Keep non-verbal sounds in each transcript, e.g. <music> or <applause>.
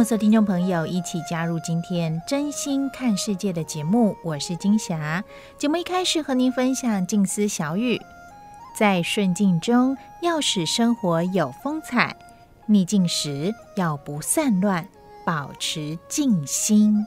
欢迎我们所有听众朋友一起加入今天真心看世界的节目，我是金霞。节目一开始和您分享静思小语：在顺境中要使生活有风采，逆境时要不散乱，保持静心。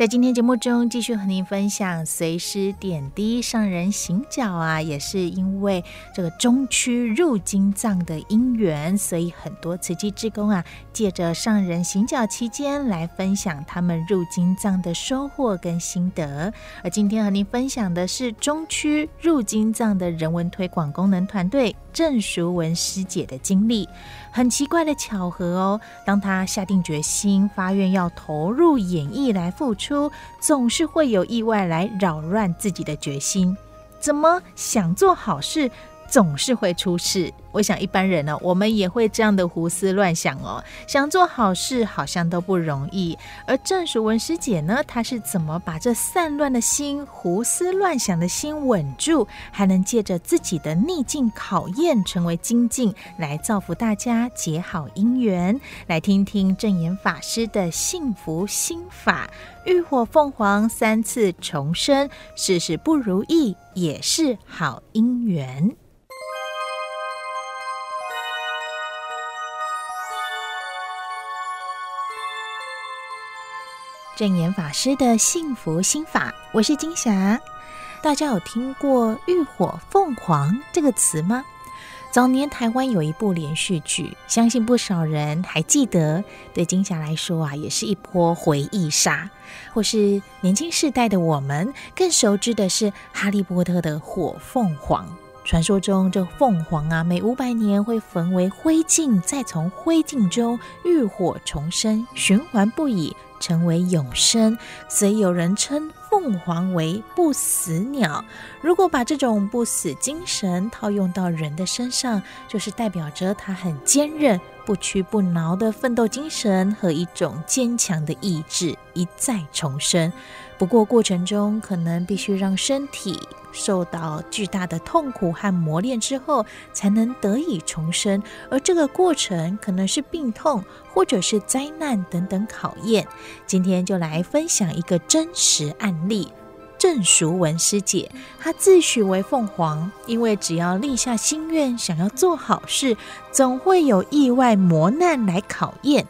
在今天节目中，继续和您分享随师点滴上人行脚啊，也是因为这个中区入金藏的因缘，所以很多慈济志工啊，借着上人行脚期间来分享他们入金藏的收获跟心得。而今天和您分享的是中区入金藏的人文推广功能团队郑淑文师姐的经历。很奇怪的巧合哦，当她下定决心发愿要投入演艺来付出，总是会有意外来扰乱自己的决心。怎么想做好事，总是会出事。我想一般人呢，我们也会这样的胡思乱想哦。想做好事，好像都不容易。而郑淑文师姐呢，她是怎么把这散乱的心、胡思乱想的心稳住，还能借着自己的逆境考验，成为精进，来造福大家，结好姻缘？来听听证言法师的幸福心法：浴火凤凰三次重生，事事不如意也是好姻缘。证严法师的幸福心法，我是金霞。大家有听过“浴火凤凰”这个词吗？早年台湾有一部连续剧，相信不少人还记得。对金霞来说啊，也是一波回忆杀。或是年轻世代的我们，更熟知的是《哈利波特》的火凤凰。传说中，这凤凰啊，每五百年会焚为灰烬，再从灰烬中浴火重生，循环不已。成为永生，所以有人称凤凰为不死鸟。如果把这种不死精神套用到人的身上，就是代表着他很坚韧、不屈不挠的奋斗精神和一种坚强的意志，一再重生。不过过程中可能必须让身体受到巨大的痛苦和磨练之后，才能得以重生。而这个过程可能是病痛，或者是灾难等等考验。今天就来分享一个真实案例：郑淑文师姐，她自诩为凤凰，因为只要立下心愿，想要做好事，总会有意外磨难来考验。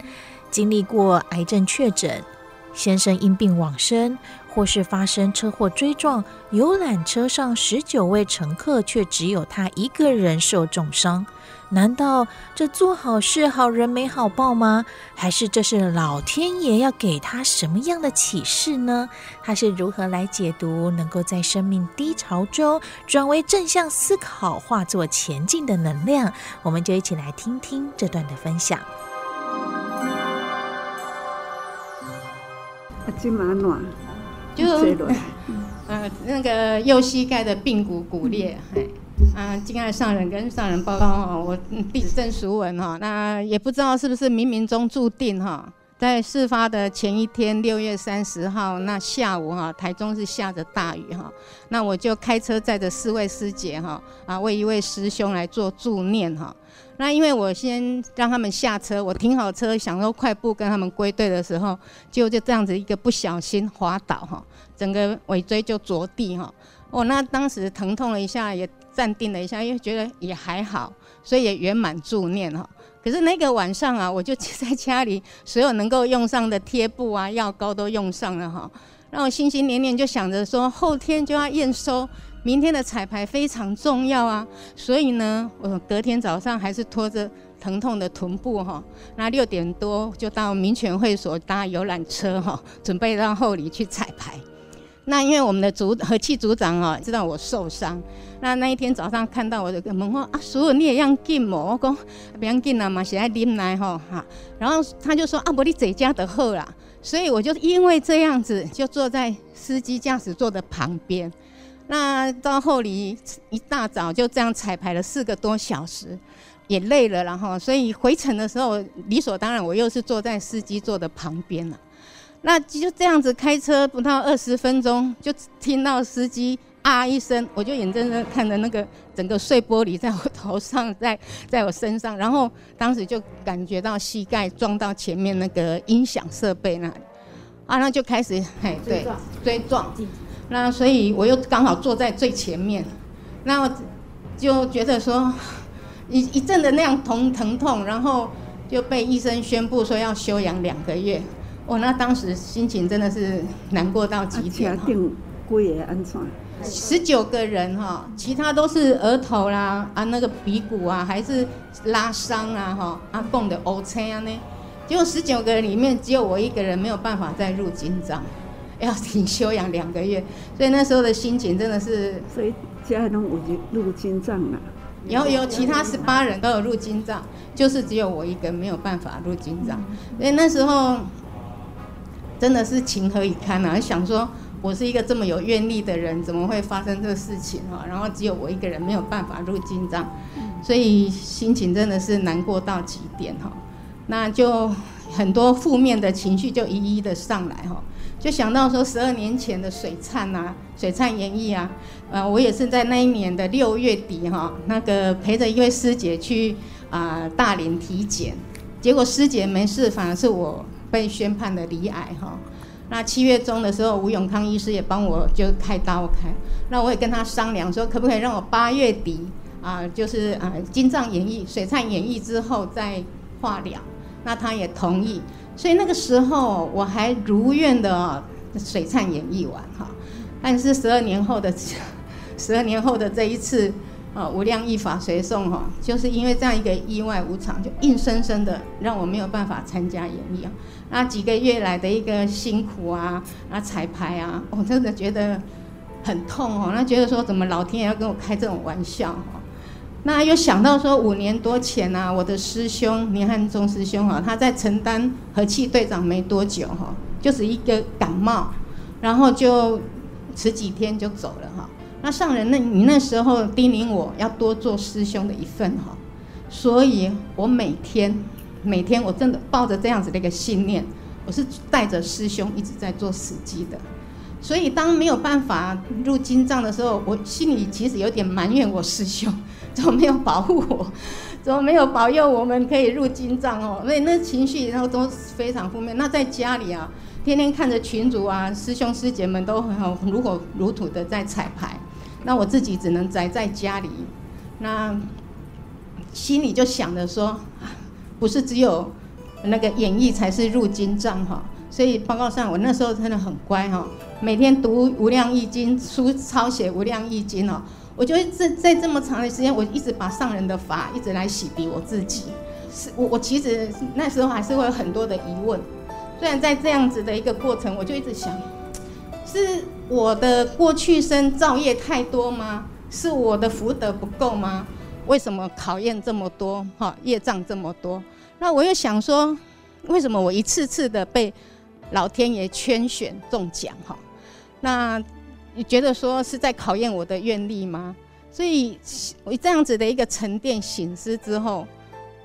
经历过癌症确诊。先生因病往生，或是发生车祸追撞，游览车上十九位乘客却只有他一个人受重伤。难道这做好事好人没好报吗？还是这是老天爷要给他什么样的启示呢？他是如何来解读，能够在生命低潮中转为正向思考，化作前进的能量？我们就一起来听听这段的分享。这么暖，就 <laughs> 呃那个右膝盖的髌骨骨裂，哎，啊，敬爱上人跟上人报告哈，我弟子郑淑文哈，那也不知道是不是冥冥中注定哈，在事发的前一天六月三十号那下午哈，台中是下着大雨哈，那我就开车载着四位师姐哈，啊为一位师兄来做助念哈。那因为我先让他们下车，我停好车，想说快步跟他们归队的时候，就就这样子一个不小心滑倒哈，整个尾椎就着地哈。哦，那当时疼痛了一下，也暂定了一下，因为觉得也还好。所以也圆满助念哈。可是那个晚上啊，我就在家里，所有能够用上的贴布啊、药膏都用上了哈。让我心心念念就想着说，后天就要验收，明天的彩排非常重要啊。所以呢，我隔天早上还是拖着疼痛的臀部哈，那六点多就到民权会所搭游览车哈，准备到后里去彩排。那因为我们的组和气组长啊，知道我受伤。那那一天早上看到我就跟问说啊，所有你也样紧么？我讲不要进啊嘛，现在啉奶吼哈。然后他就说啊，不你这家的好啦。所以我就因为这样子，就坐在司机驾驶座的旁边。那到后里一大早就这样彩排了四个多小时，也累了，然后所以回程的时候理所当然，我又是坐在司机座的旁边了。那就这样子开车不到二十分钟，就听到司机啊一声，我就眼睁睁看着那个整个碎玻璃在我头上，在在我身上，然后当时就感觉到膝盖撞到前面那个音响设备那里，啊，那就开始嘿对追撞，那所以我又刚好坐在最前面，那我就觉得说一一阵的那样疼疼痛，然后就被医生宣布说要休养两个月。我、哦、那当时心情真的是难过到极点。家庭几个安怎？十九个人哈，其他都是额头啦啊，那个鼻骨啊，还是拉伤啊哈，啊，共的 OK 啊呢。结果十九个人里面只有我一个人没有办法再入金帐，<laughs> 要停休养两个月，所以那时候的心情真的是。所以家人都入入金帐了。有有其他十八人都有入金帐，就是只有我一个没有办法入金帐，所以那时候。真的是情何以堪啊！想说，我是一个这么有愿力的人，怎么会发生这个事情哈？然后只有我一个人没有办法入金帐，所以心情真的是难过到极点哈。那就很多负面的情绪就一一的上来哈，就想到说十二年前的水灿啊，水灿演艺啊，呃，我也是在那一年的六月底哈，那个陪着一位师姐去啊大连体检，结果师姐没事，反而是我。被宣判的罹癌哈，那七月中的时候，吴永康医师也帮我就开刀开，那我也跟他商量说，可不可以让我八月底啊，就是啊金藏演绎水灿演绎之后再化疗，那他也同意，所以那个时候我还如愿的水灿演艺完哈，但是十二年后的 <laughs> 十二年后的这一次。啊，无量义法随颂哈，就是因为这样一个意外无常，就硬生生的让我没有办法参加演艺啊。那几个月来的一个辛苦啊，啊彩排啊，我真的觉得很痛哦。那觉得说，怎么老天爷要跟我开这种玩笑哈？那又想到说，五年多前啊，我的师兄倪汉忠师兄哈，他在承担和气队长没多久哈，就是一个感冒，然后就十几天就走了哈。那上人，那你那时候叮咛我要多做师兄的一份哈，所以我每天每天我真的抱着这样子的一个信念，我是带着师兄一直在做死机的，所以当没有办法入金帐的时候，我心里其实有点埋怨我师兄怎么没有保护我，怎么没有保佑我们可以入金帐哦，所以那情绪然后都非常负面。那在家里啊，天天看着群主啊，师兄师姐们都很好如火如荼的在彩排。那我自己只能宅在家里，那心里就想着说，不是只有那个演绎才是入金帐哈，所以报告上我那时候真的很乖哈，每天读无量义经书，抄写无量义经哦，我觉得这在这么长的时间，我一直把上人的法一直来洗涤我自己，是我我其实那时候还是会有很多的疑问，虽然在这样子的一个过程，我就一直想。是我的过去生造业太多吗？是我的福德不够吗？为什么考验这么多？哈，业障这么多？那我又想说，为什么我一次次的被老天爷圈选中奖？哈，那你觉得说是在考验我的愿力吗？所以，我这样子的一个沉淀醒思之后，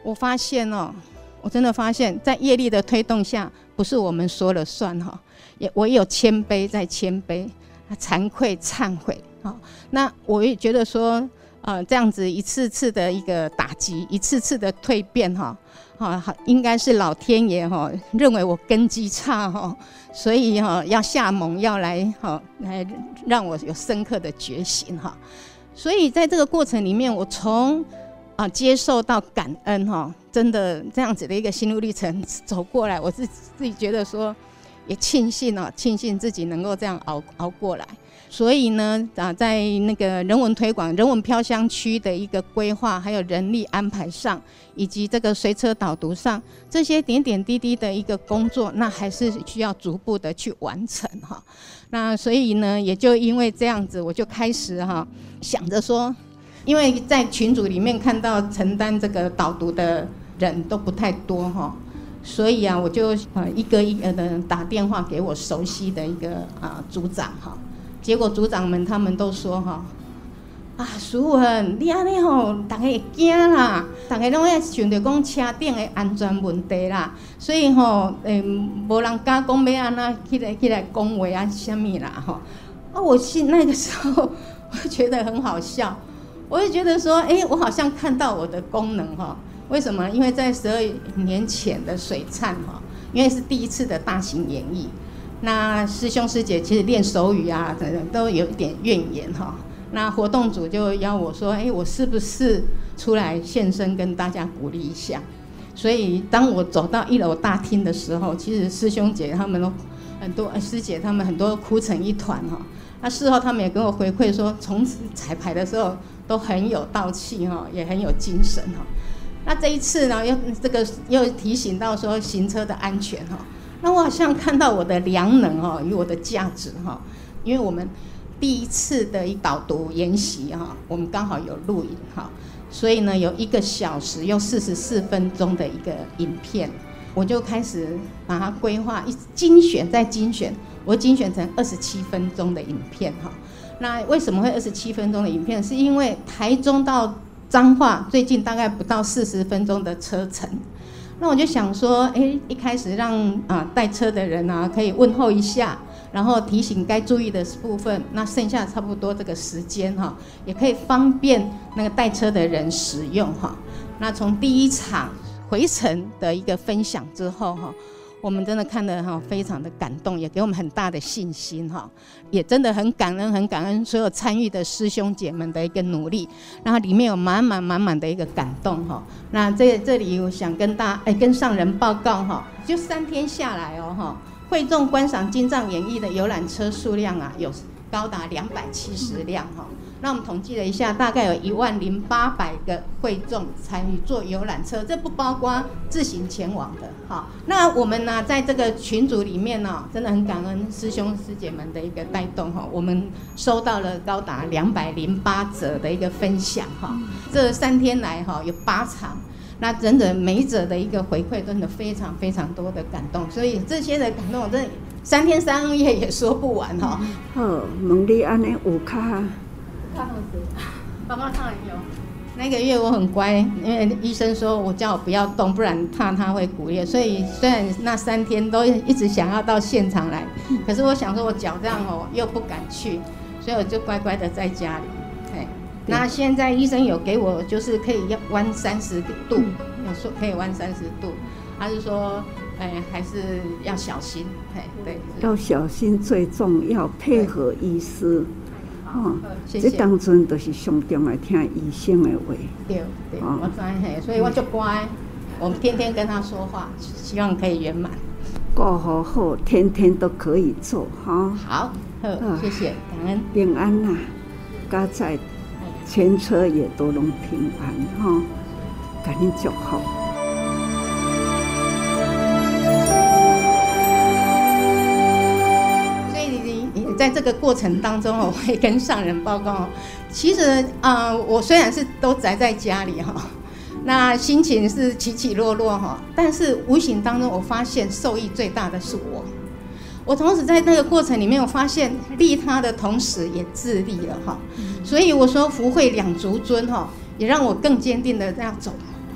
我发现哦，我真的发现，在业力的推动下，不是我们说了算哈。也我有谦卑，在谦卑，惭愧忏悔，啊，那我也觉得说，呃，这样子一次次的一个打击，一次次的蜕变，哈，好，应该是老天爷哈认为我根基差哈，所以哈要下猛药来哈来让我有深刻的觉醒哈，所以在这个过程里面，我从啊，接受到感恩哈，真的这样子的一个心路历程走过来，我自自己觉得说，也庆幸啊，庆幸自己能够这样熬熬过来。所以呢，啊，在那个人文推广、人文飘香区的一个规划，还有人力安排上，以及这个随车导读上，这些点点滴滴的一个工作，那还是需要逐步的去完成哈。那所以呢，也就因为这样子，我就开始哈想着说。因为在群组里面看到承担这个导读的人都不太多哈，所以啊，我就呃一个一个的打电话给我熟悉的一个啊组长哈，结果组长们他们都说哈，啊淑文你安尼吼，大家会惊啦，大家拢会想着讲车顶的安全问题啦，所以吼诶无人敢讲要安那起来起来讲话啊什么啦哈，啊我心那个时候 <laughs> 我觉得很好笑。我就觉得说，哎，我好像看到我的功能哈。为什么？因为在十二年前的水灿哈，因为是第一次的大型演绎，那师兄师姐其实练手语啊等等都有一点怨言哈。那活动组就邀我说，哎，我是不是出来现身跟大家鼓励一下？所以当我走到一楼大厅的时候，其实师兄姐他们都很多，师姐他们很多哭成一团哈。那事后他们也跟我回馈说，从此彩排的时候。都很有道气哈，也很有精神哈。那这一次呢，又这个又提醒到说行车的安全哈。那我好像看到我的良能哈与我的价值哈，因为我们第一次的一导读研习哈，我们刚好有录影哈，所以呢有一个小时又四十四分钟的一个影片，我就开始把它规划一精选再精选，我精选成二十七分钟的影片哈。那为什么会二十七分钟的影片？是因为台中到彰化最近大概不到四十分钟的车程。那我就想说，哎，一开始让啊带车的人啊可以问候一下，然后提醒该注意的部分。那剩下差不多这个时间哈，也可以方便那个带车的人使用哈。那从第一场回程的一个分享之后哈。我们真的看得哈非常的感动，也给我们很大的信心哈，也真的很感恩，很感恩所有参与的师兄姐们的一个努力，然后里面有满满满满的一个感动哈。那这这里我想跟大哎跟上人报告哈，就三天下来哦哈，会众观赏精藏演绎的游览车数量啊有高达两百七十辆哈。那我们统计了一下，大概有一万零八百个会众参与坐游览车，这不包括自行前往的。好，那我们呢，在这个群组里面呢，真的很感恩师兄师姐们的一个带动哈，我们收到了高达两百零八折的一个分享哈。这三天来哈，有八场，那整整每一则的一个回馈，真的非常非常多的感动。所以这些的感动，我真的三天三夜也说不完哈。好，蒙利安尼五卡。看号子，爸爸看有。那个月我很乖，因为医生说我叫我不要动，不然怕他会骨裂。所以虽然那三天都一直想要到现场来，可是我想说我脚这样哦，又不敢去，所以我就乖乖的在家里。哎，那现在医生有给我，就是可以要弯三十度，有说可以弯三十度，他是说，哎，还是要小心。哎，对，要小心最重要，配合医师。哦，这当中都是上重来听医生的话。对对，我知嘿，所以我就乖，我们天天跟他说话，希望可以圆满。过好后，天天都可以做哈。好，好，谢谢，感恩平安呐，家在前车也都能平安哈，感恩祝福。在这个过程当中，<laughs> 我会跟上人报告。其实啊，我虽然是都宅在家里哈，那心情是起起落落哈，但是无形当中，我发现受益最大的是我。我同时在那个过程里面，我发现利他的同时也自利了哈。所以我说福慧两足尊哈，也让我更坚定的这样走。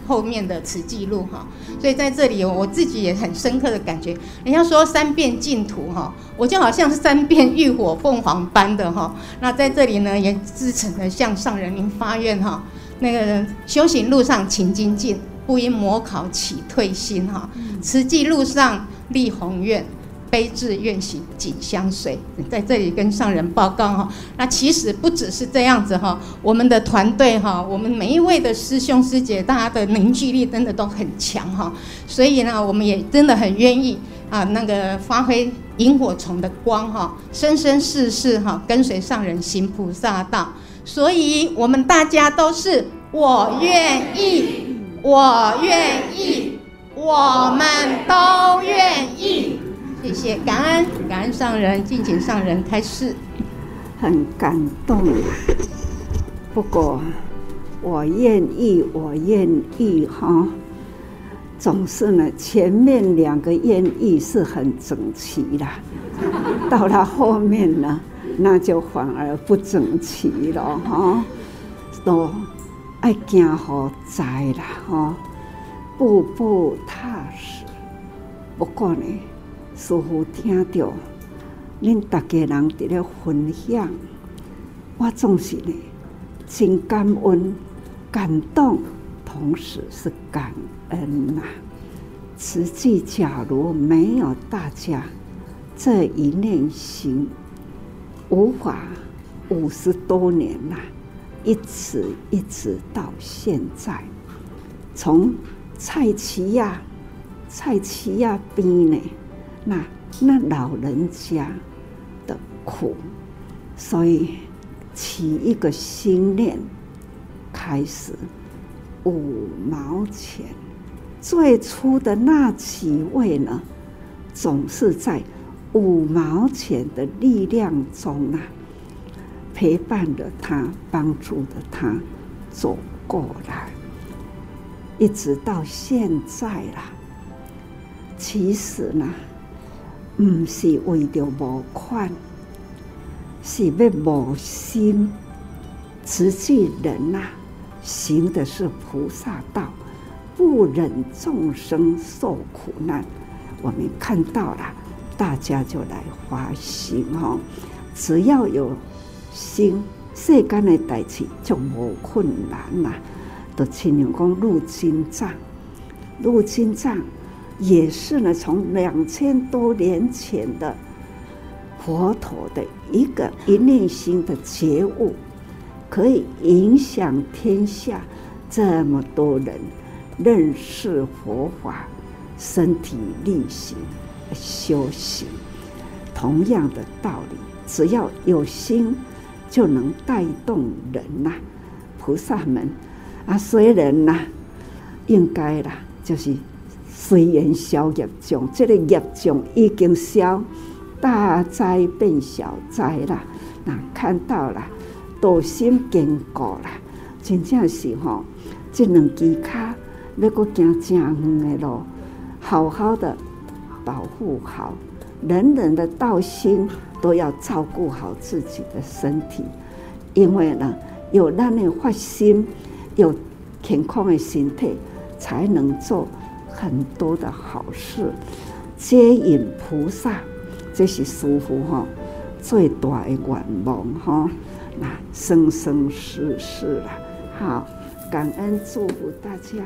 后面的此记录哈，所以在这里我自己也很深刻的感觉，人家说三遍净土哈，我就好像是三遍浴火凤凰般的哈。那在这里呢，也自诚的向上人民发愿哈，那个修行路上勤精进，不因模考起退心哈。慈济路上立宏愿，悲智愿行谨相随，在这里跟上人报告哈。那其实不只是这样子哈，我们的团队哈，我们每一位的师兄师姐，大家的凝聚力真的都很强哈。所以呢，我们也真的很愿意啊，那个发挥萤火虫的光哈，生生世世哈，跟随上人行菩萨道。所以我们大家都是我愿意，我愿意，我们都愿。谢谢，感恩感恩上人，敬请上人开示。很感动，不过我愿意，我愿意哈，总是呢，前面两个愿意是很整齐的，<laughs> 到了后面呢，那就反而不整齐了哈，都爱惊好在了哈，步步踏实。不过呢。似乎听到恁大家人伫咧分享，我总是呢真感恩、感动，同时是感恩呐、啊。实际假如没有大家这一念心，无法五十多年呐，一直一直到现在，从菜市仔、菜市仔边呢。那那老人家的苦，所以起一个心念，开始五毛钱。最初的那几位呢，总是在五毛钱的力量中啊，陪伴着他，帮助着他走过来，一直到现在了。其实呢。不是为着无款，是要无心。实际人呐、啊，行的是菩萨道，不忍众生受苦难。我们看到了，大家就来发心哦。只要有心，世间的代志就无困难啦。都亲像讲入经藏，入经藏。也是呢，从两千多年前的佛陀的一个一念心的觉悟，可以影响天下这么多人认识佛法，身体力行修行。同样的道理，只要有心，就能带动人呐、菩萨们啊，虽然呐，应该啦，就是。虽然消业障，这个业障已经消，大灾变小灾啦。那看到了，道心坚固啦，真正是吼，这两支脚要搁行正远的路，好好的保护好，人人的道心都要照顾好自己的身体，因为呢，有那样发心，有健康的身体，才能做。很多的好事，接引菩萨，这是师父哈最大的愿望哈。那生生世世了，好，感恩祝福大家。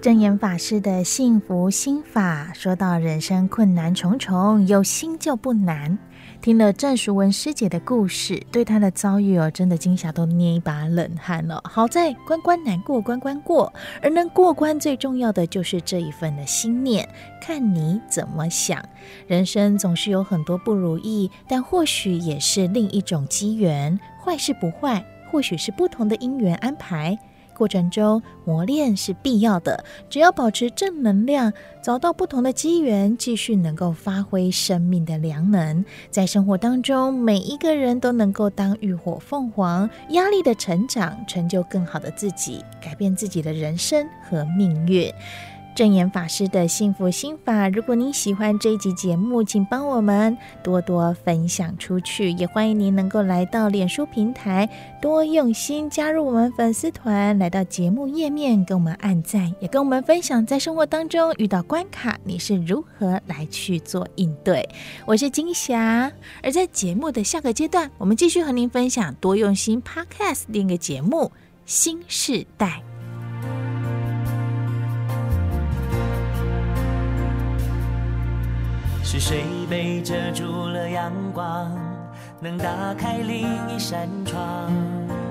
真言法师的幸福心法，说到人生困难重重，有心就不难。听了郑淑文师姐的故事，对她的遭遇哦，真的惊霞都捏一把冷汗了。好在关关难过关关过，而能过关最重要的就是这一份的心念，看你怎么想。人生总是有很多不如意，但或许也是另一种机缘。坏事不坏，或许是不同的因缘安排。过程中磨练是必要的，只要保持正能量，找到不同的机缘，继续能够发挥生命的良能，在生活当中，每一个人都能够当浴火凤凰，压力的成长，成就更好的自己，改变自己的人生和命运。证严法师的幸福心法，如果您喜欢这一集节目，请帮我们多多分享出去，也欢迎您能够来到脸书平台多用心加入我们粉丝团，来到节目页面跟我们按赞，也跟我们分享在生活当中遇到关卡，你是如何来去做应对。我是金霞，而在节目的下个阶段，我们继续和您分享多用心 Podcast 另一个节目新世代。是谁被遮住了阳光，能打开另一扇窗？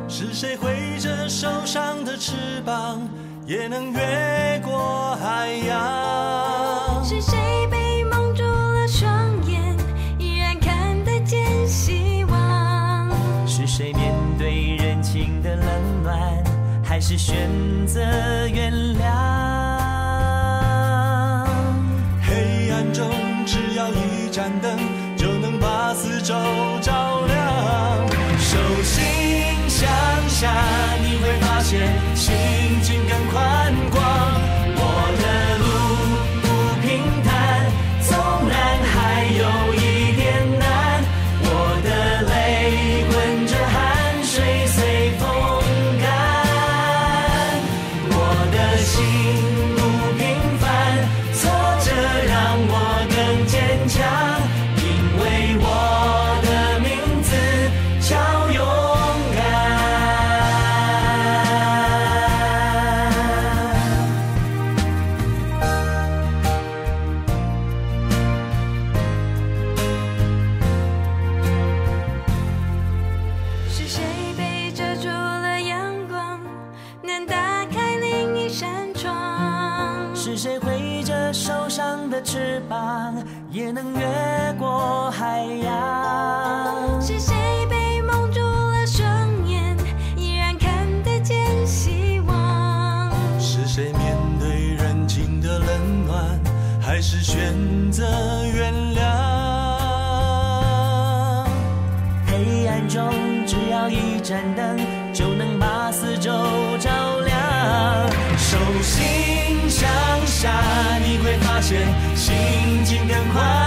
是谁挥着受伤的翅膀，也能越过海洋？是谁被蒙住了双眼，依然看得见希望？是谁面对人情的冷暖，还是选择原谅？盏灯就能把四周照亮。手心向下，你会发现心境更快就能把四周照亮。手心向下你会发现心情更快。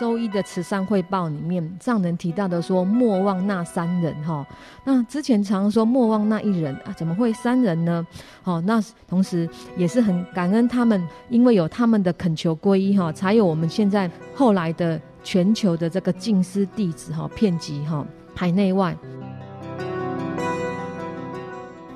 周一的慈善汇报里面，上人提到的说莫忘那三人哈，那之前常说莫忘那一人啊，怎么会三人呢？好，那同时也是很感恩他们，因为有他们的恳求皈依哈，才有我们现在后来的全球的这个净师弟子哈，遍及哈海内外。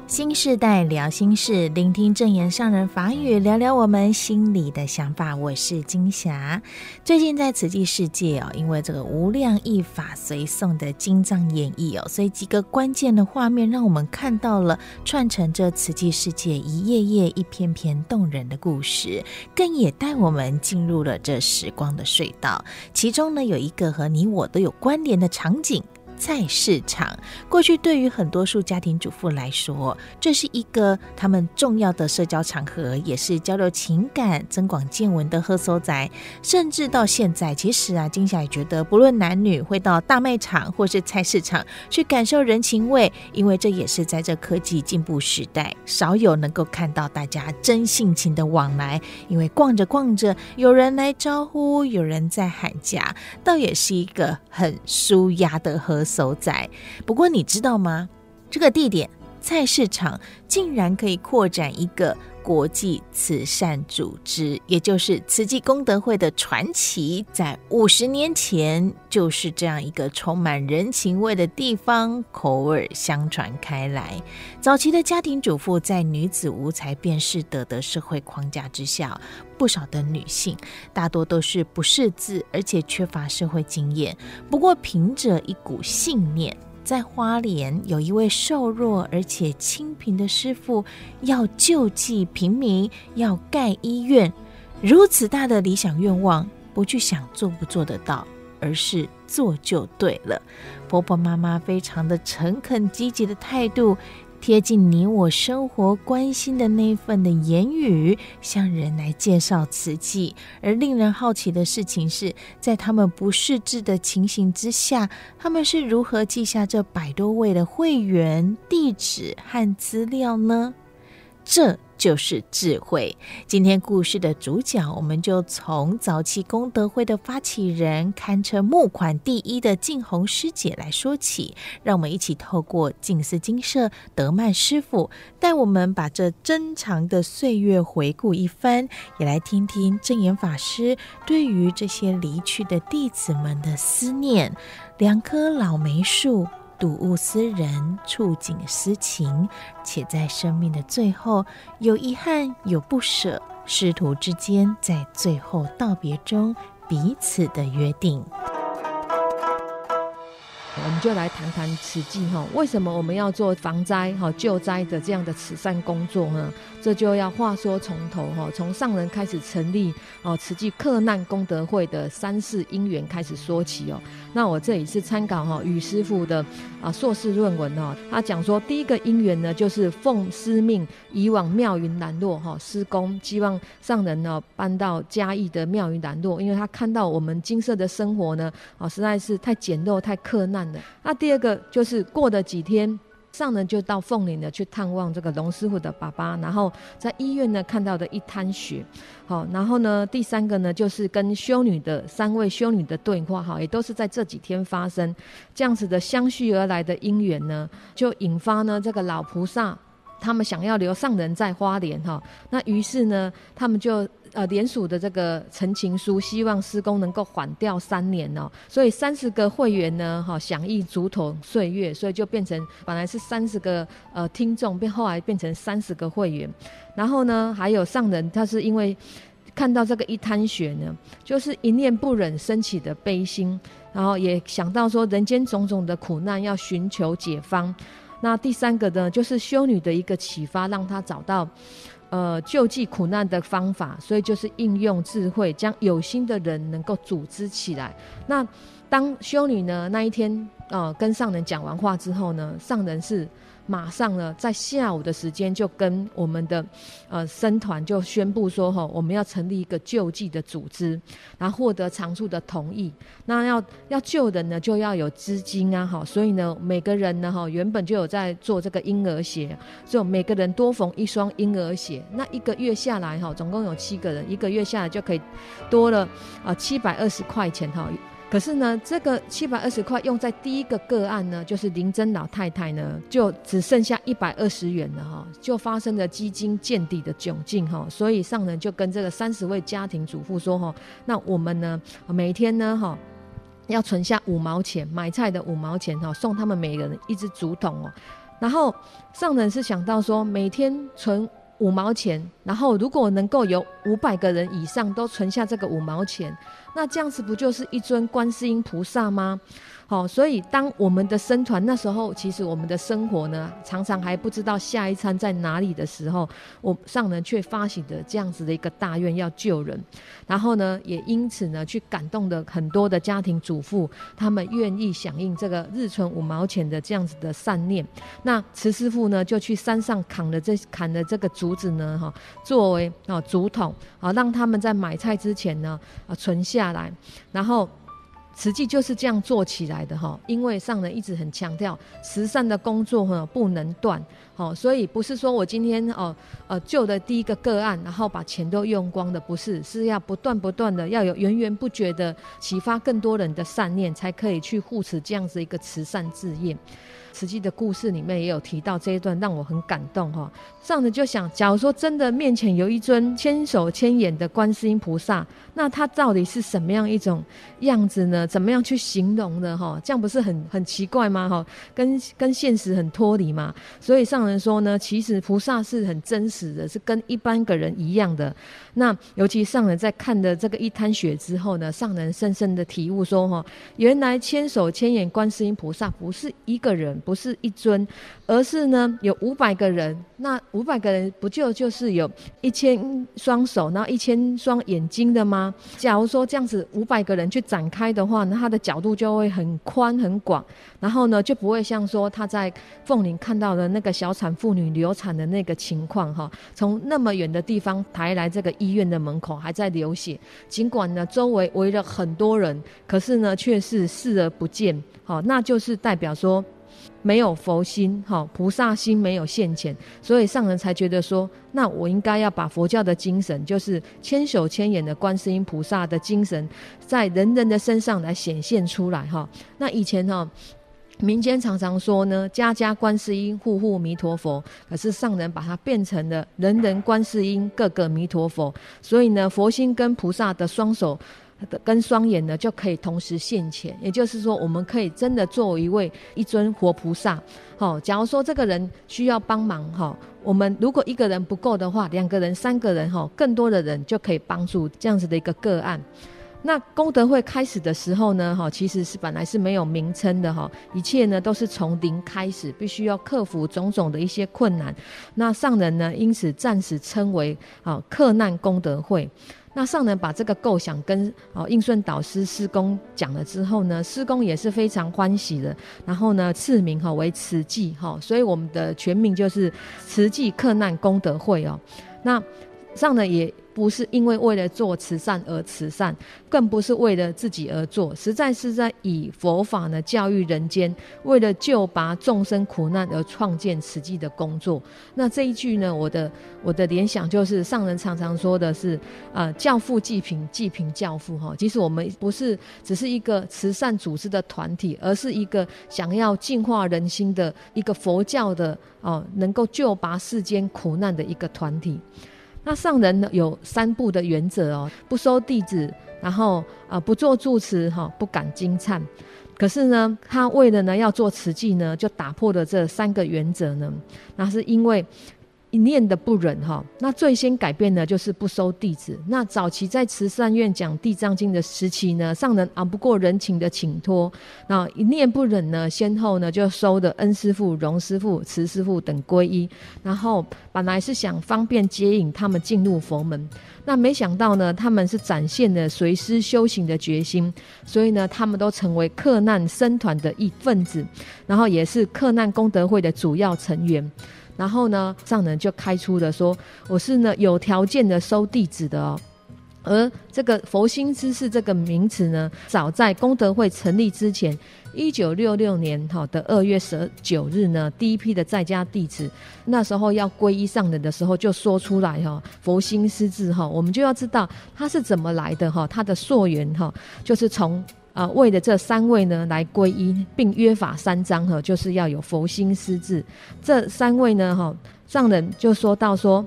新世代聊心事，聆听证言上人法语，聊聊我们心里的想法。我是金霞。最近在慈济世界哦，因为这个无量义法随诵的金藏演绎哦，所以几个关键的画面让我们看到了串成这慈济世界一页页、一篇篇动人的故事，更也带我们进入了这时光的隧道。其中呢，有一个和你我都有关联的场景。菜市场，过去对于很多数家庭主妇来说，这是一个他们重要的社交场合，也是交流情感、增广见闻的贺所在。甚至到现在，其实啊，金霞也觉得，不论男女，会到大卖场或是菜市场去感受人情味，因为这也是在这科技进步时代，少有能够看到大家真性情的往来。因为逛着逛着，有人来招呼，有人在喊价，倒也是一个很舒压的和。所在。不过你知道吗？这个地点菜市场竟然可以扩展一个国际慈善组织，也就是慈济功德会的传奇，在五十年前就是这样一个充满人情味的地方，口耳相传开来。早期的家庭主妇在女子无才便是德的社会框架之下，不少的女性大多都是不识字，而且缺乏社会经验。不过，凭着一股信念。在花莲有一位瘦弱而且清贫的师傅，要救济平民，要盖医院。如此大的理想愿望，不去想做不做得到，而是做就对了。婆婆妈妈非常的诚恳积极的态度。贴近你我生活，关心的那份的言语，向人来介绍瓷器。而令人好奇的事情是，在他们不识字的情形之下，他们是如何记下这百多位的会员地址和资料呢？这。就是智慧。今天故事的主角，我们就从早期功德会的发起人，堪称募款第一的静红师姐来说起。让我们一起透过静思金舍德曼师父，带我们把这珍藏的岁月回顾一番，也来听听证严法师对于这些离去的弟子们的思念。两棵老梅树。睹物思人，触景思情，且在生命的最后，有遗憾，有不舍，师徒之间在最后道别中彼此的约定。我们就来谈谈慈济哈，为什么我们要做防灾哈救灾的这样的慈善工作呢？这就要话说从头哈，从上人开始成立哦慈济克难功德会的三世因缘开始说起哦。那我这里是参考哈雨师傅的啊硕士论文哦，他讲说第一个因缘呢，就是奉师命以往妙云南落哈施工，希望上人呢搬到嘉义的妙云南落，因为他看到我们金色的生活呢啊实在是太简陋太苛难了。那第二个就是过了几天，上人就到凤林呢去探望这个龙师傅的爸爸，然后在医院呢看到的一滩血，好，然后呢第三个呢就是跟修女的三位修女的对话，哈，也都是在这几天发生，这样子的相续而来的因缘呢，就引发呢这个老菩萨他们想要留上人在花莲，哈，那于是呢他们就。呃，联署的这个陈情书，希望施工能够缓掉三年哦，所以三十个会员呢，哈，响应竹筒岁月，所以就变成本来是三十个呃听众，变后来变成三十个会员，然后呢，还有上人，他是因为看到这个一滩血呢，就是一念不忍升起的悲心，然后也想到说人间种种的苦难要寻求解方，那第三个呢，就是修女的一个启发，让他找到。呃，救济苦难的方法，所以就是应用智慧，将有心的人能够组织起来。那当修女呢，那一天呃跟上人讲完话之后呢，上人是。马上呢，在下午的时间就跟我们的呃僧团就宣布说哈，我们要成立一个救济的组织，然后获得长处的同意。那要要救人呢，就要有资金啊，哈，所以呢，每个人呢，哈，原本就有在做这个婴儿鞋，所以每个人多缝一双婴儿鞋。那一个月下来哈，总共有七个人，一个月下来就可以多了啊七百二十块钱哈。可是呢，这个七百二十块用在第一个个案呢，就是林珍老太太呢，就只剩下一百二十元了哈，就发生了基金见底的窘境哈，所以上人就跟这个三十位家庭主妇说哈，那我们呢，每天呢哈，要存下五毛钱买菜的五毛钱哈，送他们每人一只竹筒哦，然后上人是想到说，每天存五毛钱，然后如果能够有五百个人以上都存下这个五毛钱。那这样子不就是一尊观世音菩萨吗？好，所以当我们的僧团那时候，其实我们的生活呢，常常还不知道下一餐在哪里的时候，我上人却发起的这样子的一个大愿要救人，然后呢，也因此呢，去感动的很多的家庭主妇，他们愿意响应这个日存五毛钱的这样子的善念。那慈师父呢，就去山上砍了这砍了这个竹子呢，哈，作为啊竹筒啊，让他们在买菜之前呢啊存下来，然后。慈济就是这样做起来的哈，因为上人一直很强调慈善的工作哈不能断，好，所以不是说我今天哦呃救的第一个个案，然后把钱都用光的，不是，是要不断不断的要有源源不绝的启发更多人的善念，才可以去护持这样子一个慈善事业。慈济的故事里面也有提到这一段，让我很感动哈。上人就想，假如说真的面前有一尊千手千眼的观世音菩萨，那他到底是什么样一种样子呢？怎么样去形容呢？哈，这样不是很很奇怪吗？哈，跟跟现实很脱离嘛。所以上人说呢，其实菩萨是很真实的，是跟一般个人一样的。那尤其上人在看的这个一滩血之后呢，上人深深的体悟说，哈，原来千手千眼观世音菩萨不是一个人，不是一尊，而是呢有五百个人。那五百个人不就就是有一千双手，然后一千双眼睛的吗？假如说这样子五百个人去展开的话，那它的角度就会很宽很广，然后呢就不会像说他在凤林看到的那个小产妇女流产的那个情况哈，从那么远的地方抬来这个医院的门口还在流血，尽管呢周围围了很多人，可是呢却是视而不见，好，那就是代表说。没有佛心，哈，菩萨心没有现前，所以上人才觉得说，那我应该要把佛教的精神，就是千手千眼的观世音菩萨的精神，在人人的身上来显现出来，哈。那以前哈，民间常常说呢，家家观世音，户户弥陀佛，可是上人把它变成了人人观世音，个个弥陀佛，所以呢，佛心跟菩萨的双手。的跟双眼呢，就可以同时现前，也就是说，我们可以真的作为一位一尊活菩萨。好，假如说这个人需要帮忙，哈，我们如果一个人不够的话，两个人、三个人，哈，更多的人就可以帮助这样子的一个个案。那功德会开始的时候呢，哈，其实是本来是没有名称的，哈，一切呢都是从零开始，必须要克服种种的一些困难。那上人呢，因此暂时称为啊克难功德会。那上人把这个构想跟哦应顺导师师公讲了之后呢，师公也是非常欢喜的。然后呢，赐名哈为慈济哈，所以我们的全名就是慈济克难功德会哦。那上人也。不是因为为了做慈善而慈善，更不是为了自己而做，实在是在以佛法呢教育人间，为了救拔众生苦难而创建实际的工作。那这一句呢，我的我的联想就是上人常常说的是啊、教父济贫，济贫教父哈。其实我们不是只是一个慈善组织的团体，而是一个想要净化人心的一个佛教的哦、能够救拔世间苦难的一个团体。那上人呢有三不的原则哦，不收弟子，然后啊不做住持哈，不敢经忏。可是呢，他为了呢要做慈济呢，就打破了这三个原则呢。那是因为。一念的不忍哈，那最先改变的就是不收弟子。那早期在慈善院讲《地藏经》的时期呢，上人熬不过人情的请托，那一念不忍呢，先后呢就收的恩师傅、荣师傅、慈师傅等皈依。然后本来是想方便接引他们进入佛门，那没想到呢，他们是展现了随师修行的决心，所以呢，他们都成为克难僧团的一份子，然后也是克难功德会的主要成员。然后呢，上人就开出了说，我是呢有条件的收弟子的哦。而这个佛心之士这个名词呢，早在功德会成立之前，一九六六年哈的二月十九日呢，第一批的在家弟子那时候要皈依上人的时候，就说出来哈，佛心之士哈，我们就要知道他是怎么来的哈，他的溯源哈，就是从。啊，为了这三位呢来皈依，并约法三章哈，就是要有佛心师志。这三位呢，哈，上人就说到说，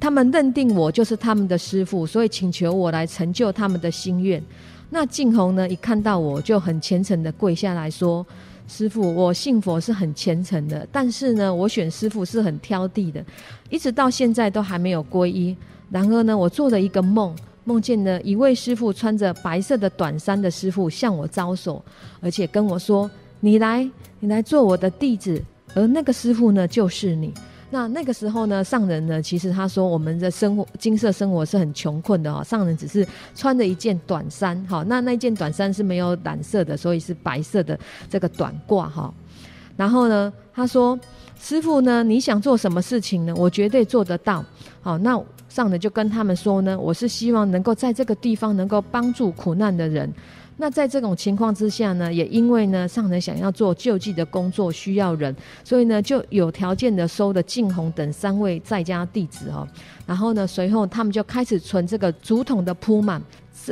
他们认定我就是他们的师父，所以请求我来成就他们的心愿。那净红呢，一看到我就很虔诚的跪下来说：“师父，我信佛是很虔诚的，但是呢，我选师父是很挑剔的，一直到现在都还没有皈依。然而呢，我做了一个梦。”梦见了一位师傅穿着白色的短衫的师傅向我招手，而且跟我说：“你来，你来做我的弟子。”而那个师傅呢，就是你。那那个时候呢，上人呢，其实他说我们的生活金色生活是很穷困的哈。上人只是穿着一件短衫，哈，那那件短衫是没有染色的，所以是白色的这个短褂哈。然后呢，他说：“师傅呢，你想做什么事情呢？我绝对做得到。”好，那。上人就跟他们说呢，我是希望能够在这个地方能够帮助苦难的人。那在这种情况之下呢，也因为呢，上人想要做救济的工作需要人，所以呢就有条件的收了净红等三位在家弟子哈。然后呢，随后他们就开始存这个竹筒的铺满。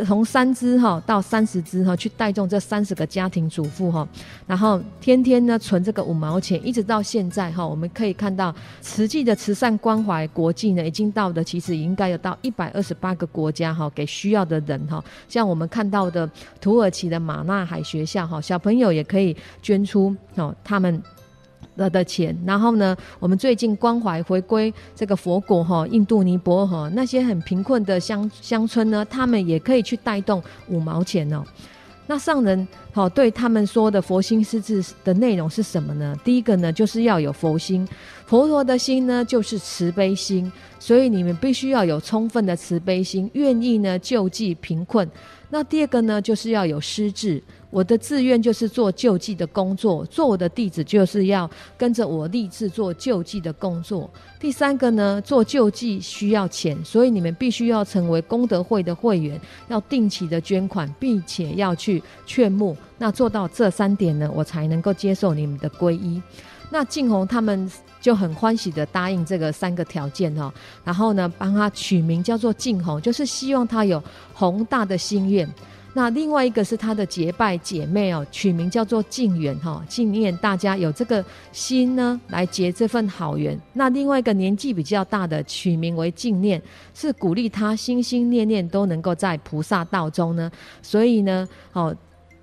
从三只哈到三十只哈去带动这三十个家庭主妇哈，然后天天呢存这个五毛钱，一直到现在哈，我们可以看到慈济的慈善关怀国际呢，已经到的其实应该有到一百二十八个国家哈，给需要的人哈，像我们看到的土耳其的马纳海学校哈，小朋友也可以捐出哦，他们。的的钱，然后呢，我们最近关怀回归这个佛国哈，印度尼泊尔那些很贫困的乡乡村呢，他们也可以去带动五毛钱哦。那上人好对他们说的佛心施治的内容是什么呢？第一个呢，就是要有佛心，佛陀的心呢就是慈悲心，所以你们必须要有充分的慈悲心，愿意呢救济贫困。那第二个呢，就是要有施治。我的志愿就是做救济的工作，做我的弟子就是要跟着我立志做救济的工作。第三个呢，做救济需要钱，所以你们必须要成为功德会的会员，要定期的捐款，并且要去劝募。那做到这三点呢，我才能够接受你们的皈依。那静红他们就很欢喜的答应这个三个条件哈，然后呢，帮他取名叫做静红，就是希望他有宏大的心愿。那另外一个是他的结拜姐妹哦，取名叫做静缘哈，纪念大家有这个心呢，来结这份好缘。那另外一个年纪比较大的，取名为静念，是鼓励他心心念念都能够在菩萨道中呢。所以呢，哦，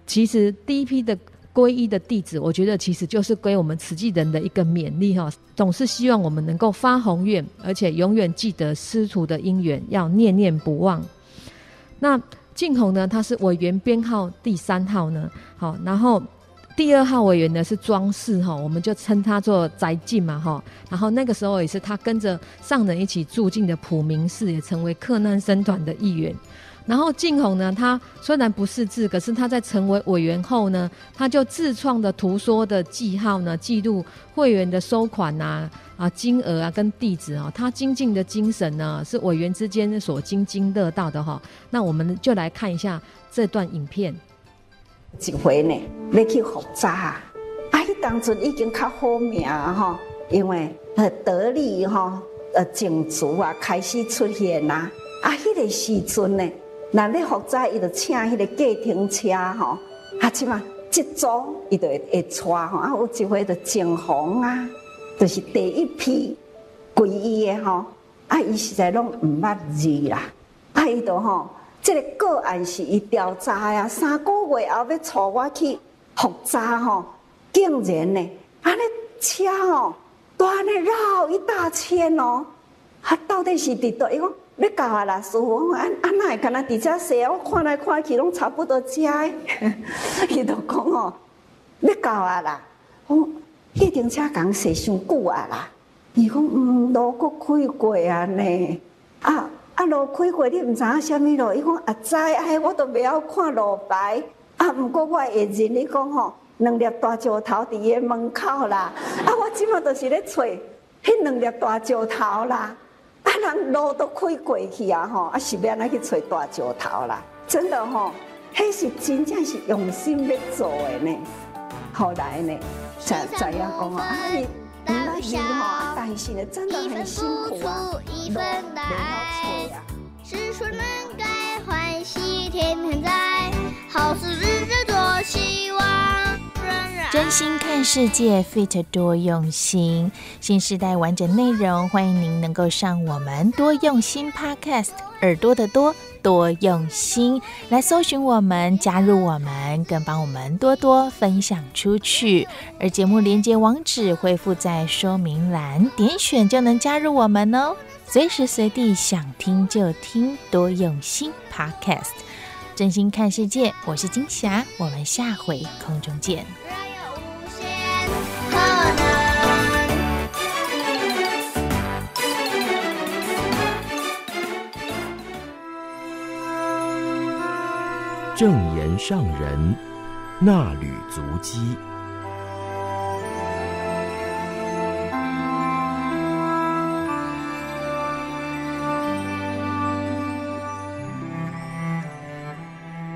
其实第一批的皈依的弟子，我觉得其实就是归我们慈济人的一个勉励哈，总是希望我们能够发宏愿，而且永远记得师徒的因缘，要念念不忘。那。净红呢，他是委员编号第三号呢，好，然后第二号委员呢是庄氏哈，我们就称他做宅进嘛哈，然后那个时候也是他跟着上人一起住进的普明寺，也成为克难僧团的一员。然后净红呢，他虽然不识字，可是他在成为委员后呢，他就自创的图说的记号呢，记录会员的收款啊、啊金额啊跟地址啊，他精进的精神呢，是委员之间所津津乐道的哈。那我们就来看一下这段影片。一回呢，要去复查啊，伊当初已经较好名哈，因为呃得力哈，呃景族啊开始出现啦，啊，迄个时阵呢。那要复查，伊就请迄个计程车吼，啊，即嘛一组伊就会会带吼，啊，有一回就净红啊，就是第一批皈依的吼，啊，伊实在拢毋捌字啦，啊，伊就吼，即、这个个案是伊调查呀，三个月后要带我去复查吼，竟然呢，安尼车吼，都安尼绕一大圈哦，啊，到底是伫倒？伊讲。要到啊啦，师傅，安安那会敢若伫遮踅？我看来看去拢差不多遮。<laughs> 伊就讲吼，要到啊啦，我计程车共坐伤久啊啦。伊讲嗯，路阁开过啊呢，啊啊路开过，你毋知影啥物路？伊讲啊知，哎，我都袂晓看路牌。啊，毋过我会认你讲吼，两粒大石头伫伊门口啦。啊，我即马都是咧找迄两粒大石头啦。啊，人路都开过去啊，吼，啊是要安尼去找大石头啦，真的吼，迄是真正是用心咧做的呢。后来呢，才知影讲啊，你你那时吼，但是呢，真的很辛苦啊，路没好找啊。是说能该欢喜天天在，好事日日多希望。真心看世界，Fit 多用心。新时代完整内容，欢迎您能够上我们多用心 Podcast，耳朵的多多用心来搜寻我们，加入我们，更帮我们多多分享出去。而节目连接网址会附在说明栏，点选就能加入我们哦。随时随地想听就听，多用心 Podcast，真心看世界。我是金霞，我们下回空中见。正言上人衲履足迹。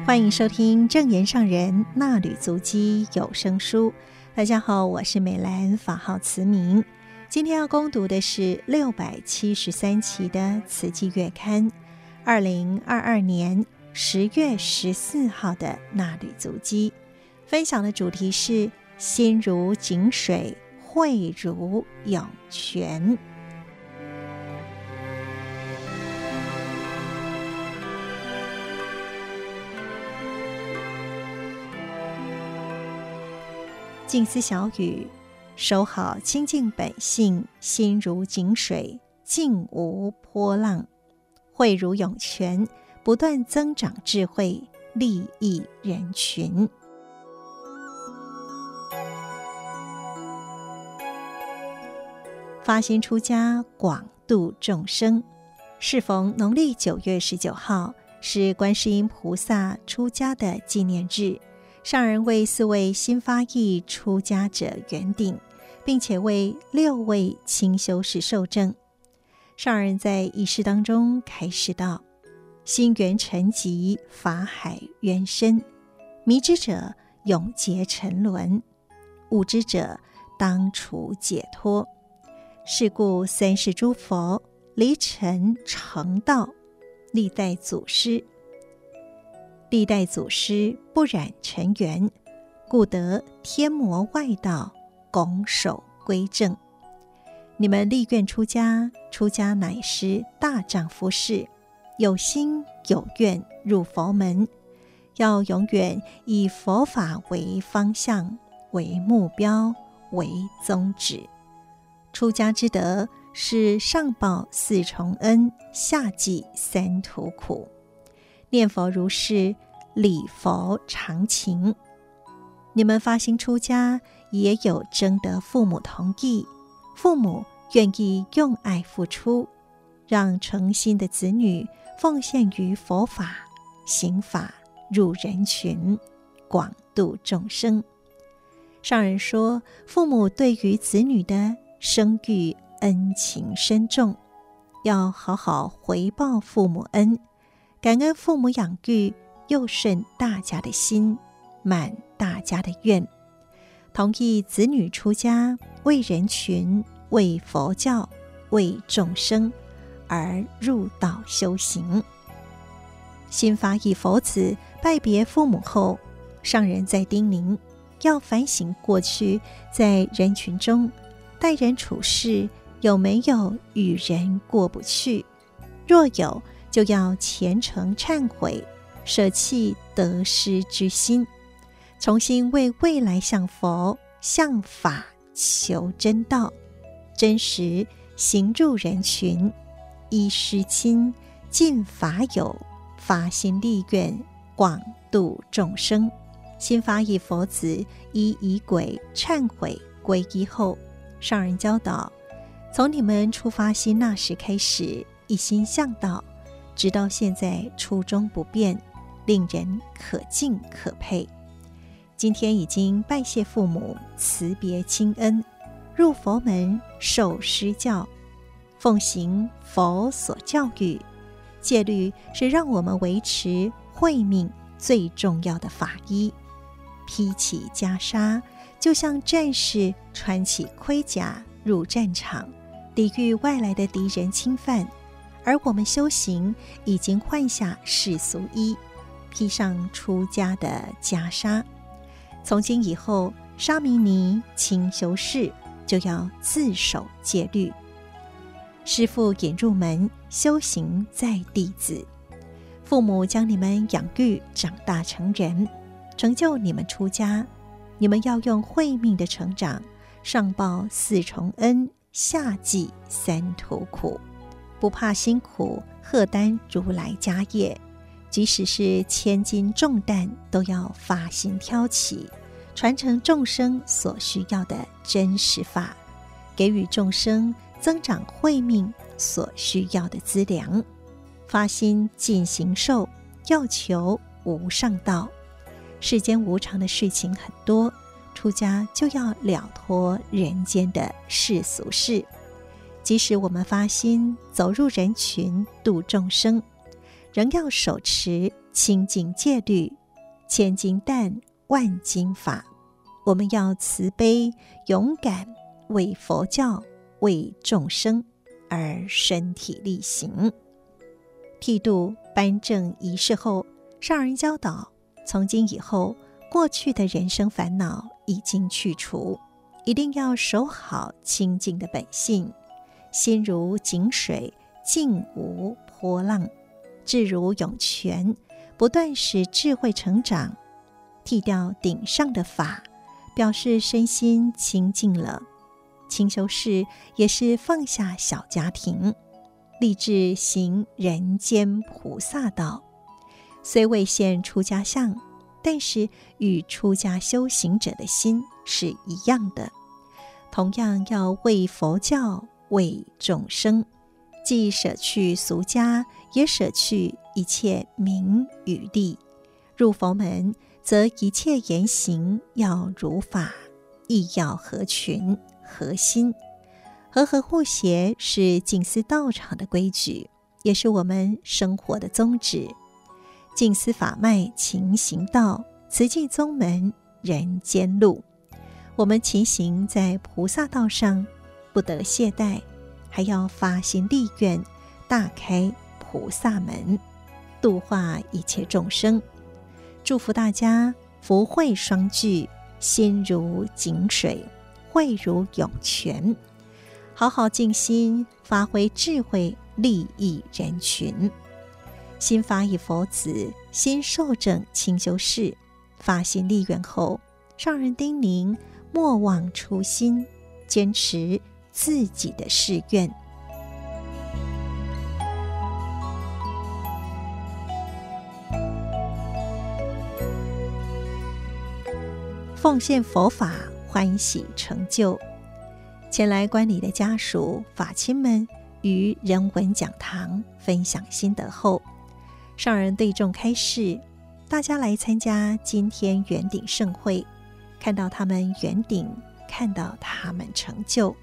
欢迎收听正言上人衲履足迹有声书。大家好，我是美兰，法号慈明。今天要恭读的是六百七十三期的《慈济月刊》，二零二二年十月十四号的衲履足迹，分享的主题是“心如井水，慧如涌泉”。静思小语，守好清净本性，心如井水，静无波浪，慧如涌泉，不断增长智慧，利益人群。发心出家，广度众生。适逢农历九月十九号，是观世音菩萨出家的纪念日。上人为四位新发意出家者圆顶，并且为六位清修士受证。上人在仪式当中开示道：“心缘沉寂，法海渊深，迷之者永结沉沦，悟之者当处解脱。是故三世诸佛离尘成道，历代祖师。”历代祖师不染尘缘，故得天魔外道拱手归正。你们立愿出家，出家乃是大丈夫事，有心有愿入佛门，要永远以佛法为方向、为目标、为宗旨。出家之德是上报四重恩，下济三途苦。念佛如是，礼佛常情。你们发心出家，也有征得父母同意，父母愿意用爱付出，让诚心的子女奉献于佛法、行法，入人群，广度众生。上人说，父母对于子女的生育恩情深重，要好好回报父母恩。感恩父母养育，又顺大家的心，满大家的愿，同意子女出家，为人群、为佛教、为众生而入道修行。新发意佛子拜别父母后，上人在叮咛，要反省过去在人群中待人处事有没有与人过不去，若有，就要虔诚忏悔，舍弃得失之心，重新为未来向佛、向法求真道，真实行入人群，依师亲，尽法友，发心立愿，广度众生。新发意佛子依仪轨忏悔皈依后，上人教导：从你们出发心那时开始，一心向道。直到现在初衷不变，令人可敬可佩。今天已经拜谢父母，辞别亲恩，入佛门受师教，奉行佛所教育。戒律是让我们维持慧命最重要的法衣。披起袈裟，就像战士穿起盔甲入战场，抵御外来的敌人侵犯。而我们修行已经换下世俗衣，披上出家的袈裟。从今以后，沙弥尼清修士就要自守戒律。师父引入门，修行在弟子。父母将你们养育长大成人，成就你们出家。你们要用慧命的成长，上报四重恩，下济三途苦。不怕辛苦，荷担如来家业，即使是千斤重担，都要发心挑起，传承众生所需要的真实法，给予众生增长慧命所需要的资粮。发心尽形寿，要求无上道。世间无常的事情很多，出家就要了脱人间的世俗事。即使我们发心走入人群度众生，仍要手持清净戒律，千金担万金法。我们要慈悲勇敢，为佛教为众生而身体力行。剃度颁证仪式后，上人教导，从今以后，过去的人生烦恼已经去除，一定要守好清净的本性，心如井水，静无波浪，志如涌泉，不断使智慧成长。剃掉顶上的法，表示身心清净了。清修士也是放下小家庭，立志行人间菩萨道。虽未现出家相，但是与出家修行者的心是一样的，同样要为佛教、为众生，既舍去俗家，也舍去一切名与利。入佛门，则一切言行要如法，亦要合群核心，和合互协是静思道场的规矩，也是我们生活的宗旨。静思法脉勤行道，慈济宗门人间路。我们勤行在菩萨道上，不得懈怠，还要发心立愿，大开菩萨门，度化一切众生。祝福大家福慧双聚，心如井水，慧如涌泉，好好静心，发挥智慧，利益人群。心法以佛子，心受正清修士，发心立愿后，上人叮咛：莫忘初心，坚持自己的誓愿。奉献佛法，欢喜成就。前来观礼的家属、法亲们于人文讲堂分享心得后，上人对众开示：大家来参加今天圆顶盛会，看到他们圆顶，看到他们成就，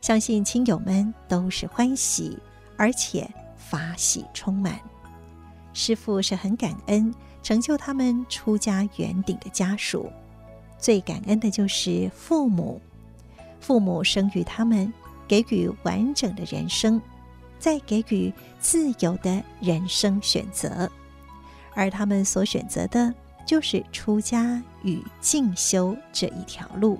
相信亲友们都是欢喜，而且法喜充满。师父是很感恩成就他们出家圆顶的家属。最感恩的就是父母，父母生育他们，给予完整的人生，再给予自由的人生选择，而他们所选择的，就是出家与进修这一条路。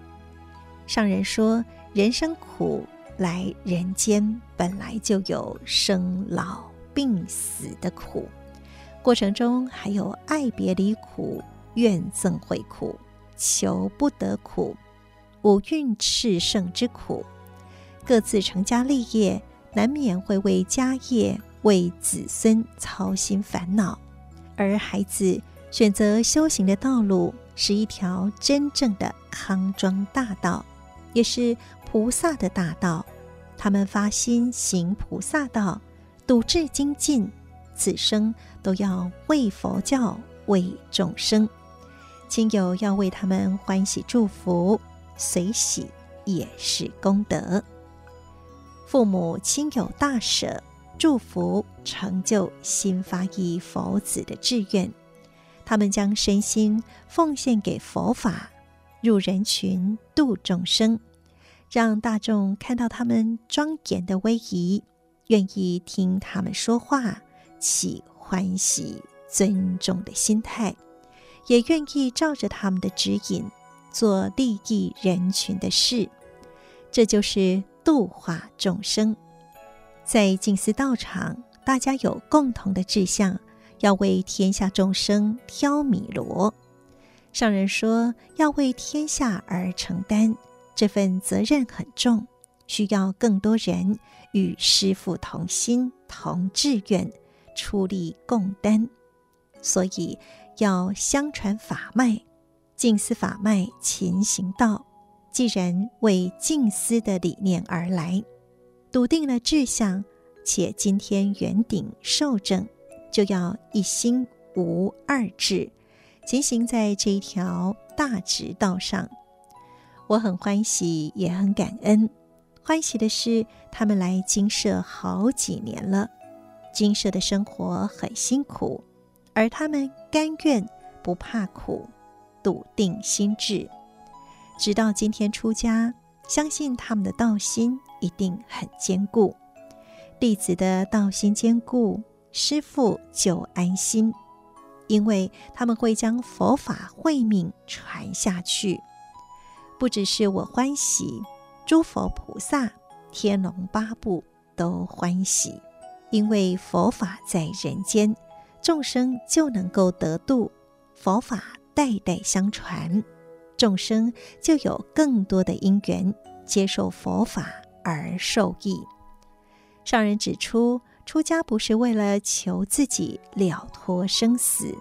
上人说，人生苦，来人间本来就有生老病死的苦，过程中还有爱别离苦、怨憎会苦。求不得苦，五蕴炽盛之苦，各自成家立业，难免会为家业、为子孙操心烦恼。而孩子选择修行的道路，是一条真正的康庄大道，也是菩萨的大道。他们发心行菩萨道，笃志精进，此生都要为佛教、为众生。亲友要为他们欢喜祝福，随喜也是功德。父母亲友大舍，祝福成就新发意佛子的志愿。他们将身心奉献给佛法，入人群度众生，让大众看到他们庄严的威仪，愿意听他们说话，起欢喜尊重的心态。也愿意照着他们的指引做利益人群的事，这就是度化众生。在静思道场，大家有共同的志向，要为天下众生挑米罗。上人说，要为天下而承担，这份责任很重，需要更多人与师父同心同志愿，出力共担。所以。要相传法脉，静思法脉勤行道。既然为静思的理念而来，笃定了志向，且今天圆顶受证，就要一心无二志，前行在这一条大直道上。我很欢喜，也很感恩。欢喜的是，他们来精舍好几年了，精舍的生活很辛苦。而他们甘愿不怕苦，笃定心志，直到今天出家，相信他们的道心一定很坚固。弟子的道心坚固，师父就安心。因为他们会将佛法慧命传下去。不只是我欢喜，诸佛菩萨、天龙八部都欢喜，因为佛法在人间，众生就能够得度，佛法代代相传，众生就有更多的因缘接受佛法而受益。上人指出，出家不是为了求自己了脱生死，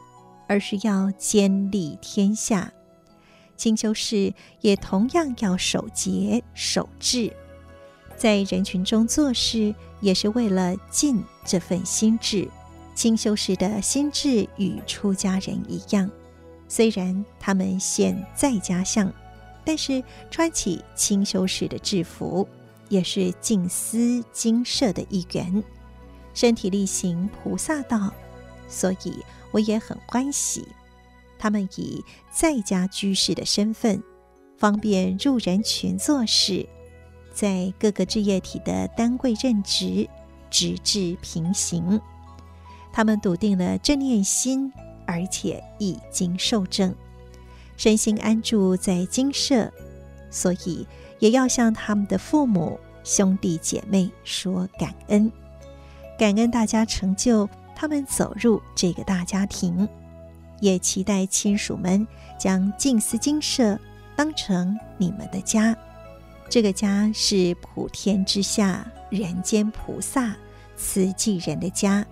而是要兼利天下。清修士也同样要守节守志，在人群中做事，也是为了尽这份心志。清修士的心智与出家人一样，虽然他们现在家相，但是穿起清修士的制服，也是静思精舍的一员，身体力行菩萨道，所以我也很欢喜。他们以在家居士的身份，方便入人群做事，在各个置业体的单位任职，直至平行。他们笃定了正念心，而且已经受证，身心安住在精舍，所以也要向他们的父母、兄弟姐妹说感恩，感恩大家成就他们走入这个大家庭。也期待亲属们将静思精舍当成你们的家，这个家是普天之下人间菩萨慈济人的家，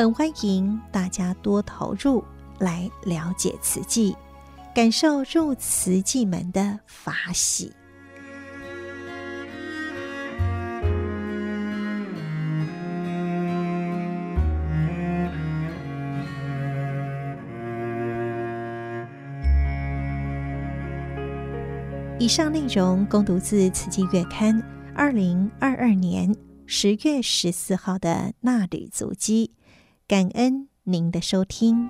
很欢迎大家多投入来了解慈济，感受入慈济门的法喜。以上内容供读自《慈济月刊》二零二二年十月十四号的纳履足迹，感恩您的收听。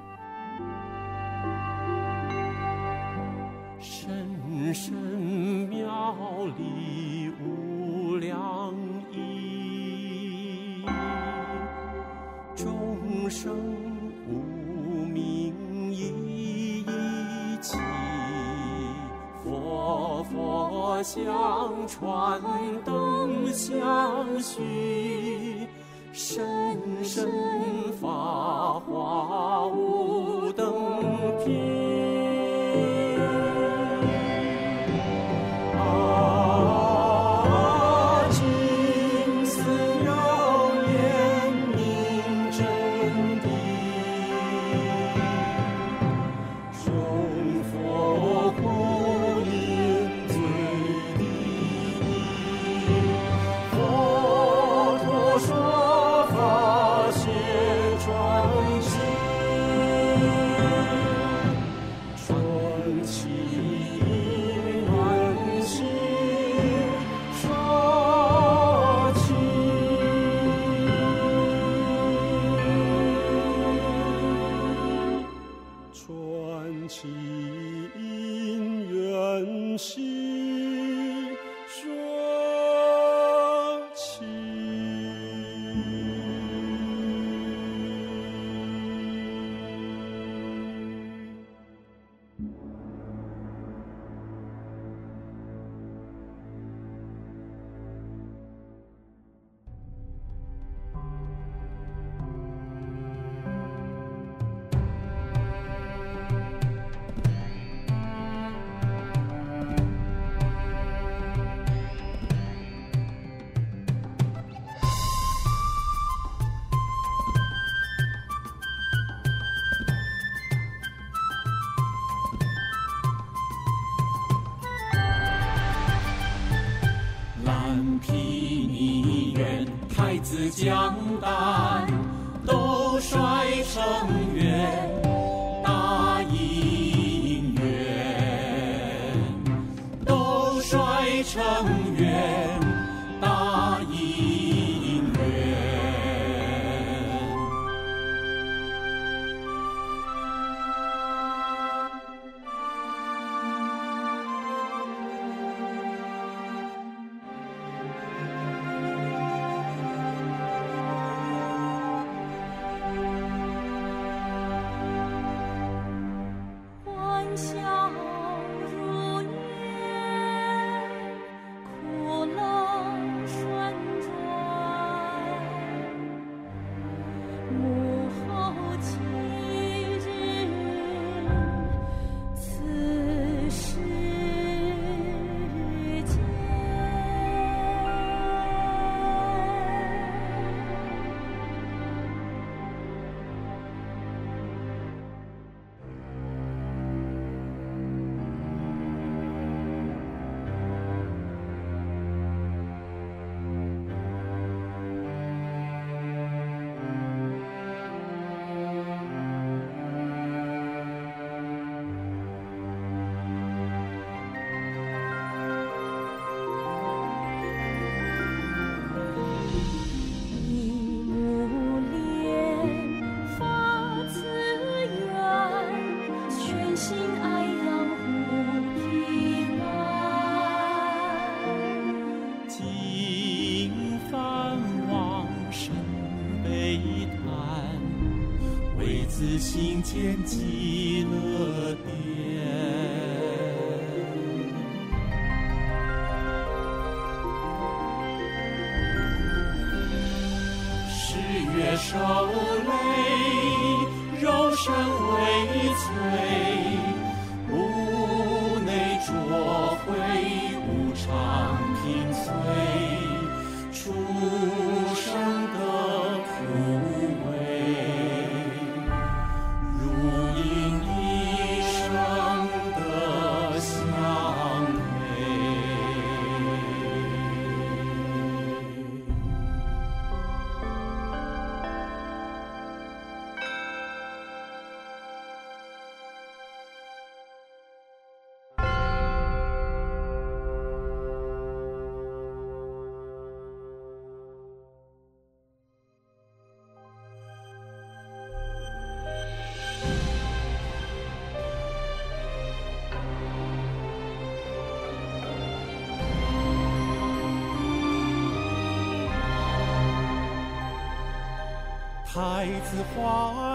深深妙理无量义，众生无明一一起。佛佛相传，灯相续，声声发华无等凭。将担都摔成来自花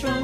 人